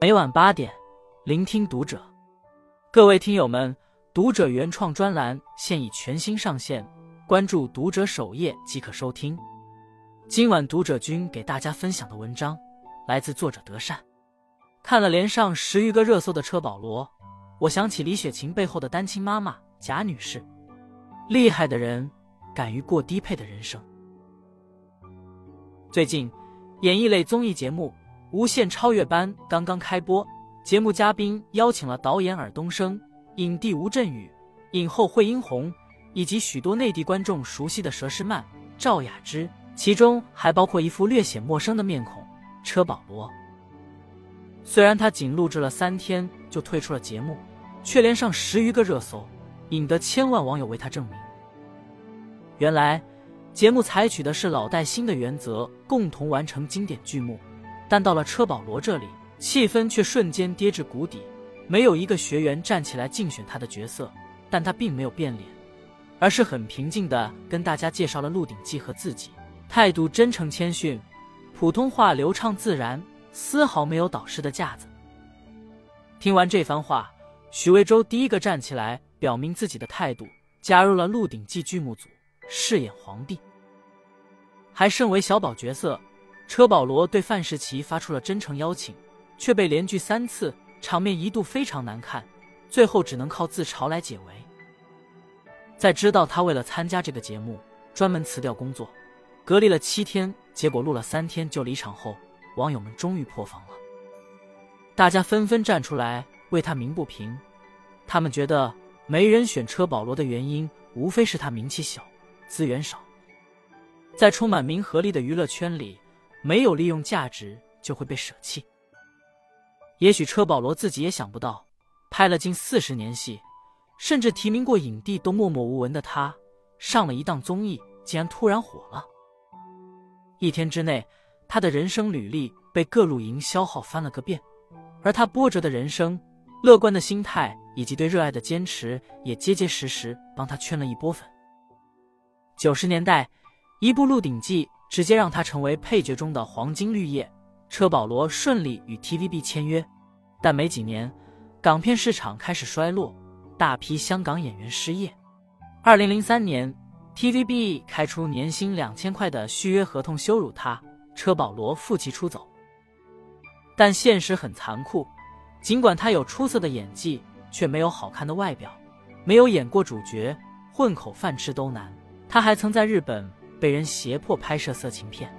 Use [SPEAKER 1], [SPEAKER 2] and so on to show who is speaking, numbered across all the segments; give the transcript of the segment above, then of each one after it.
[SPEAKER 1] 每晚八点，聆听读者。各位听友们，读者原创专栏现已全新上线，关注读者首页即可收听。今晚读者君给大家分享的文章来自作者德善。看了连上十余个热搜的车保罗，我想起李雪琴背后的单亲妈妈贾女士。厉害的人敢于过低配的人生。最近，演艺类综艺节目《无限超越班》刚刚开播，节目嘉宾邀请了导演尔冬升、影帝吴镇宇、影后惠英红，以及许多内地观众熟悉的佘诗曼、赵雅芝，其中还包括一副略显陌生的面孔车保罗。虽然他仅录制了三天就退出了节目，却连上十余个热搜，引得千万网友为他证明。原来，节目采取的是老带新的原则，共同完成经典剧目。但到了车保罗这里，气氛却瞬间跌至谷底。没有一个学员站起来竞选他的角色，但他并没有变脸，而是很平静的跟大家介绍了《鹿鼎记》和自己，态度真诚谦逊，普通话流畅自然。丝毫没有导师的架子。听完这番话，许魏洲第一个站起来表明自己的态度，加入了《鹿鼎记》剧目组，饰演皇帝。还身为小宝角色，车保罗对范世琦发出了真诚邀请，却被连拒三次，场面一度非常难看，最后只能靠自嘲来解围。在知道他为了参加这个节目，专门辞掉工作，隔离了七天，结果录了三天就离场后。网友们终于破防了，大家纷纷站出来为他鸣不平。他们觉得没人选车保罗的原因，无非是他名气小、资源少。在充满名和利的娱乐圈里，没有利用价值就会被舍弃。也许车保罗自己也想不到，拍了近四十年戏，甚至提名过影帝都默默无闻的他，上了一档综艺，竟然突然火了。一天之内。他的人生履历被各路营销号翻了个遍，而他波折的人生、乐观的心态以及对热爱的坚持，也结结实实帮他圈了一波粉。九十年代，一部《鹿鼎记》直接让他成为配角中的黄金绿叶，车保罗顺利与 TVB 签约。但没几年，港片市场开始衰落，大批香港演员失业。二零零三年，TVB 开出年薪两千块的续约合同，羞辱他。车保罗负气出走，但现实很残酷。尽管他有出色的演技，却没有好看的外表，没有演过主角，混口饭吃都难。他还曾在日本被人胁迫拍摄色情片。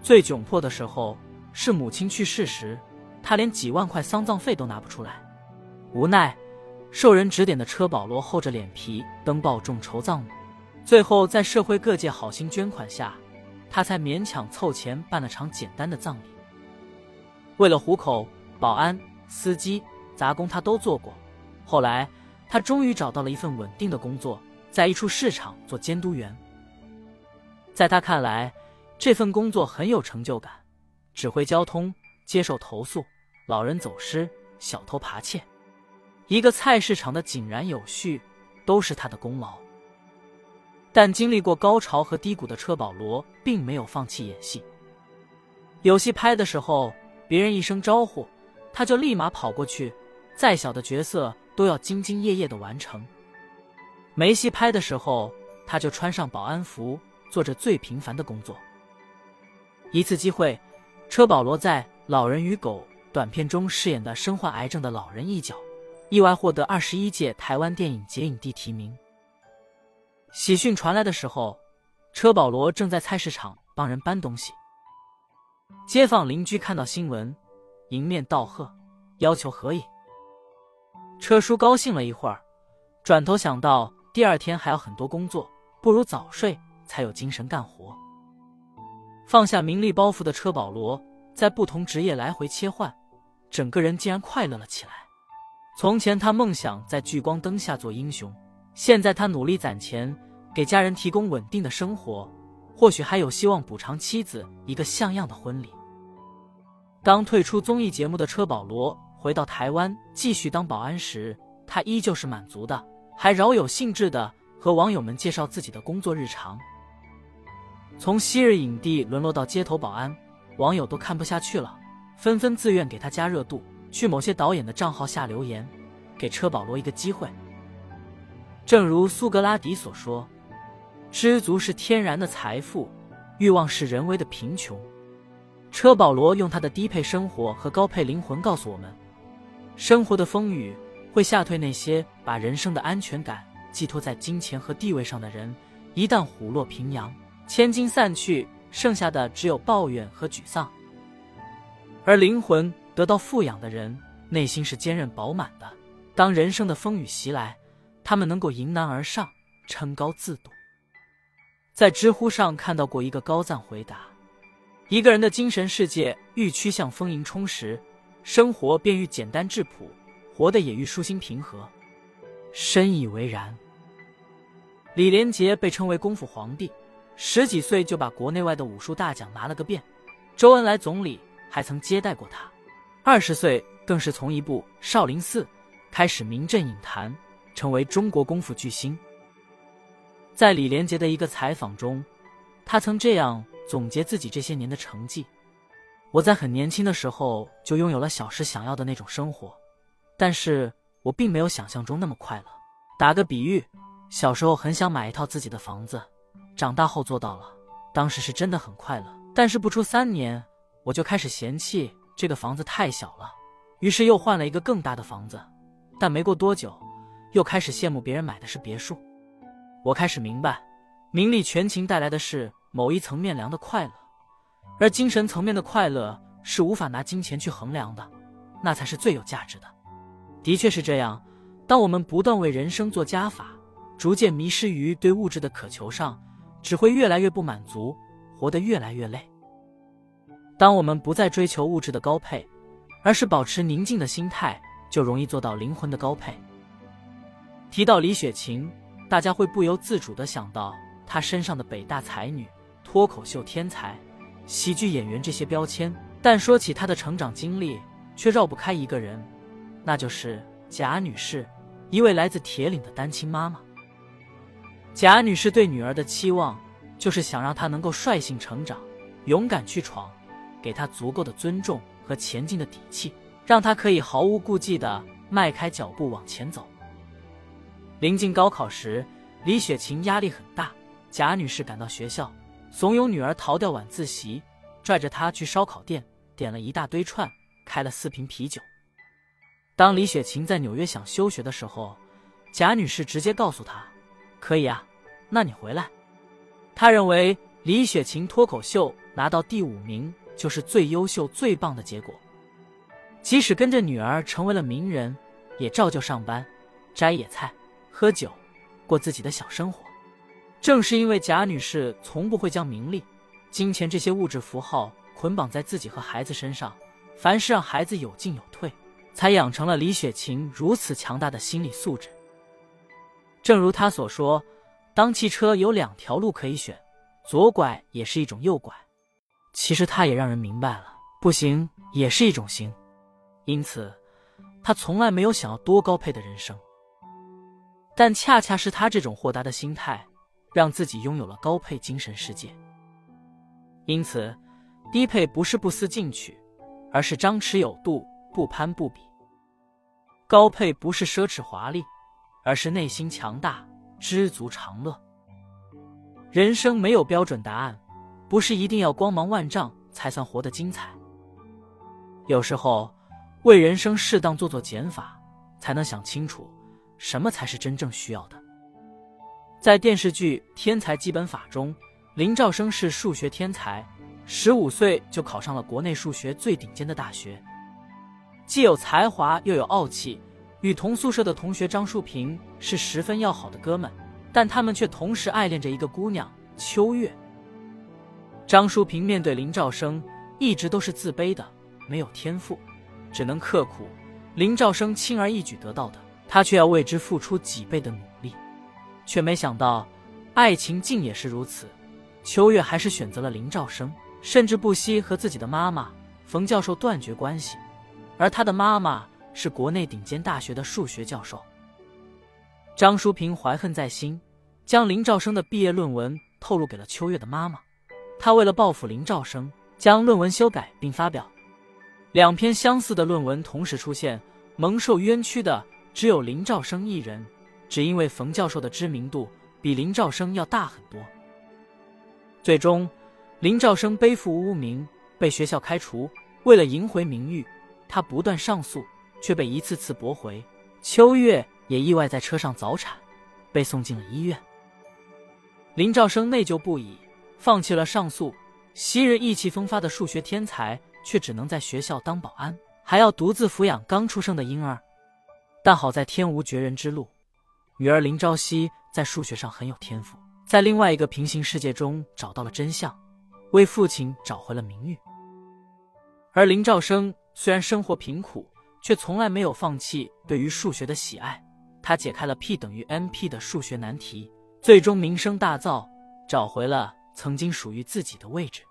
[SPEAKER 1] 最窘迫的时候是母亲去世时，他连几万块丧葬费都拿不出来。无奈，受人指点的车保罗厚着脸皮登报众筹葬母，最后在社会各界好心捐款下。他才勉强凑钱办了场简单的葬礼。为了糊口，保安、司机、杂工他都做过。后来，他终于找到了一份稳定的工作，在一处市场做监督员。在他看来，这份工作很有成就感，指挥交通、接受投诉、老人走失、小偷扒窃，一个菜市场的井然有序，都是他的功劳。但经历过高潮和低谷的车保罗并没有放弃演戏。有戏拍的时候，别人一声招呼，他就立马跑过去，再小的角色都要兢兢业业的完成。没戏拍的时候，他就穿上保安服，做着最平凡的工作。一次机会，车保罗在《老人与狗》短片中饰演的身患癌症的老人一角，意外获得二十一届台湾电影节影帝提名。喜讯传来的时候，车保罗正在菜市场帮人搬东西。街坊邻居看到新闻，迎面道贺，要求合影。车叔高兴了一会儿，转头想到第二天还有很多工作，不如早睡才有精神干活。放下名利包袱的车保罗，在不同职业来回切换，整个人竟然快乐了起来。从前他梦想在聚光灯下做英雄。现在他努力攒钱，给家人提供稳定的生活，或许还有希望补偿妻子一个像样的婚礼。当退出综艺节目的车保罗回到台湾继续当保安时，他依旧是满足的，还饶有兴致的和网友们介绍自己的工作日常。从昔日影帝沦落到街头保安，网友都看不下去了，纷纷自愿给他加热度，去某些导演的账号下留言，给车保罗一个机会。正如苏格拉底所说：“知足是天然的财富，欲望是人为的贫穷。”车保罗用他的低配生活和高配灵魂告诉我们：生活的风雨会吓退那些把人生的安全感寄托在金钱和地位上的人。一旦虎落平阳，千金散去，剩下的只有抱怨和沮丧。而灵魂得到富养的人，内心是坚韧饱满的。当人生的风雨袭来，他们能够迎难而上，撑高自度。在知乎上看到过一个高赞回答：一个人的精神世界愈趋向丰盈充实，生活便愈简单质朴，活得也愈舒心平和。深以为然。李连杰被称为功夫皇帝，十几岁就把国内外的武术大奖拿了个遍。周恩来总理还曾接待过他。二十岁更是从一部《少林寺》开始名震影坛，成为中国功夫巨星。在李连杰的一个采访中，他曾这样总结自己这些年的成绩：“我在很年轻的时候就拥有了小时想要的那种生活，但是我并没有想象中那么快乐。打个比喻。”小时候很想买一套自己的房子，长大后做到了，当时是真的很快乐。但是不出三年，我就开始嫌弃这个房子太小了，于是又换了一个更大的房子。但没过多久，又开始羡慕别人买的是别墅。我开始明白，名利权情带来的是某一层面量的快乐，而精神层面的快乐是无法拿金钱去衡量的，那才是最有价值的。的确是这样，当我们不断为人生做加法。逐渐迷失于对物质的渴求上，只会越来越不满足，活得越来越累。当我们不再追求物质的高配，而是保持宁静的心态，就容易做到灵魂的高配。提到李雪琴，大家会不由自主地想到她身上的北大才女、脱口秀天才、喜剧演员这些标签，但说起她的成长经历，却绕不开一个人，那就是贾女士，一位来自铁岭的单亲妈妈。贾女士对女儿的期望，就是想让她能够率性成长，勇敢去闯，给她足够的尊重和前进的底气，让她可以毫无顾忌地迈开脚步往前走。临近高考时，李雪琴压力很大，贾女士赶到学校，怂恿女儿逃掉晚自习，拽着她去烧烤店，点了一大堆串，开了四瓶啤酒。当李雪琴在纽约想休学的时候，贾女士直接告诉她。可以啊，那你回来。他认为李雪琴脱口秀拿到第五名就是最优秀、最棒的结果。即使跟着女儿成为了名人，也照旧上班、摘野菜、喝酒，过自己的小生活。正是因为贾女士从不会将名利、金钱这些物质符号捆绑在自己和孩子身上，凡事让孩子有进有退，才养成了李雪琴如此强大的心理素质。正如他所说，当汽车有两条路可以选，左拐也是一种右拐。其实他也让人明白了，不行也是一种行。因此，他从来没有想要多高配的人生。但恰恰是他这种豁达的心态，让自己拥有了高配精神世界。因此，低配不是不思进取，而是张弛有度，不攀不比。高配不是奢侈华丽。而是内心强大，知足常乐。人生没有标准答案，不是一定要光芒万丈才算活得精彩。有时候，为人生适当做做减法，才能想清楚什么才是真正需要的。在电视剧《天才基本法》中，林兆生是数学天才，十五岁就考上了国内数学最顶尖的大学，既有才华又有傲气。与同宿舍的同学张淑平是十分要好的哥们，但他们却同时爱恋着一个姑娘秋月。张淑平面对林兆生一直都是自卑的，没有天赋，只能刻苦。林兆生轻而易举得到的，他却要为之付出几倍的努力，却没想到爱情竟也是如此。秋月还是选择了林兆生，甚至不惜和自己的妈妈冯教授断绝关系，而他的妈妈。是国内顶尖大学的数学教授。张淑平怀恨在心，将林兆生的毕业论文透露给了秋月的妈妈。他为了报复林兆生，将论文修改并发表。两篇相似的论文同时出现，蒙受冤屈的只有林兆生一人，只因为冯教授的知名度比林兆生要大很多。最终，林兆生背负污名，被学校开除。为了赢回名誉，他不断上诉，却被一次次驳回。秋月也意外在车上早产，被送进了医院。林兆生内疚不已，放弃了上诉。昔日意气风发的数学天才，却只能在学校当保安，还要独自抚养刚出生的婴儿。但好在天无绝人之路，女儿林朝夕在数学上很有天赋，在另外一个平行世界中找到了真相，为父亲找回了名誉。而林兆生虽然生活贫苦，却从来没有放弃对于数学的喜爱。他解开了 P 等于 NP 的数学难题，最终名声大噪，找回了曾经属于自己的位置。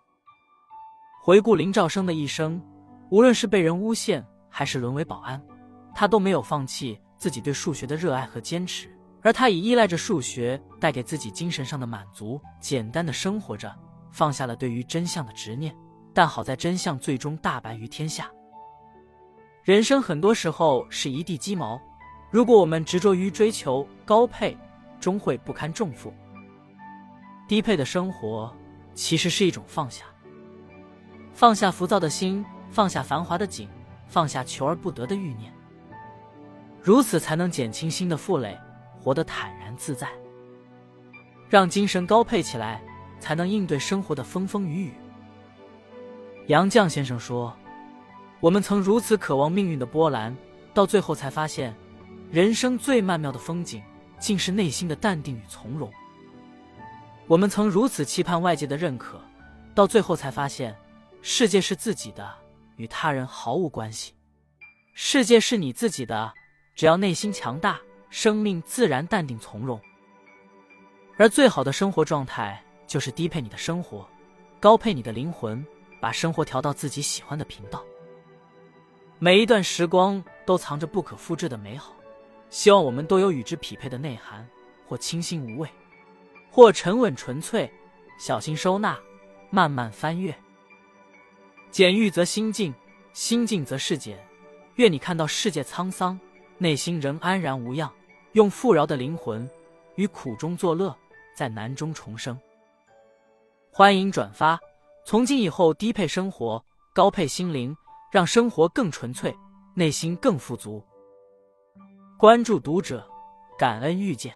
[SPEAKER 1] 回顾林兆生的一生，无论是被人诬陷，还是沦为保安，他都没有放弃自己对数学的热爱和坚持。而他以依赖着数学带给自己精神上的满足，简单的生活着，放下了对于真相的执念。但好在真相最终大白于天下。人生很多时候是一地鸡毛，如果我们执着于追求高配，终会不堪重负。低配的生活其实是一种放下，放下浮躁的心，放下繁华的景，放下求而不得的欲念，如此才能减轻心的负累，活得坦然自在，让精神高配起来，才能应对生活的风风雨雨。杨绛先生说：“我们曾如此渴望命运的波澜，到最后才发现，人生最曼妙的风景，竟是内心的淡定与从容。我们曾如此期盼外界的认可，到最后才发现，世界是自己的，与他人毫无关系。世界是你自己的，只要内心强大，生命自然淡定从容。而最好的生活状态，就是低配你的生活，高配你的灵魂。”把生活调到自己喜欢的频道，每一段时光都藏着不可复制的美好。希望我们都有与之匹配的内涵，或清新无畏，或沉稳纯粹，小心收纳，慢慢翻阅。简欲则心静，心静则世简。愿你看到世界沧桑，内心仍安然无恙。用富饶的灵魂，与苦中作乐，在难中重生。欢迎转发。从今以后，低配生活，高配心灵，让生活更纯粹，内心更富足。关注读者，感恩遇见。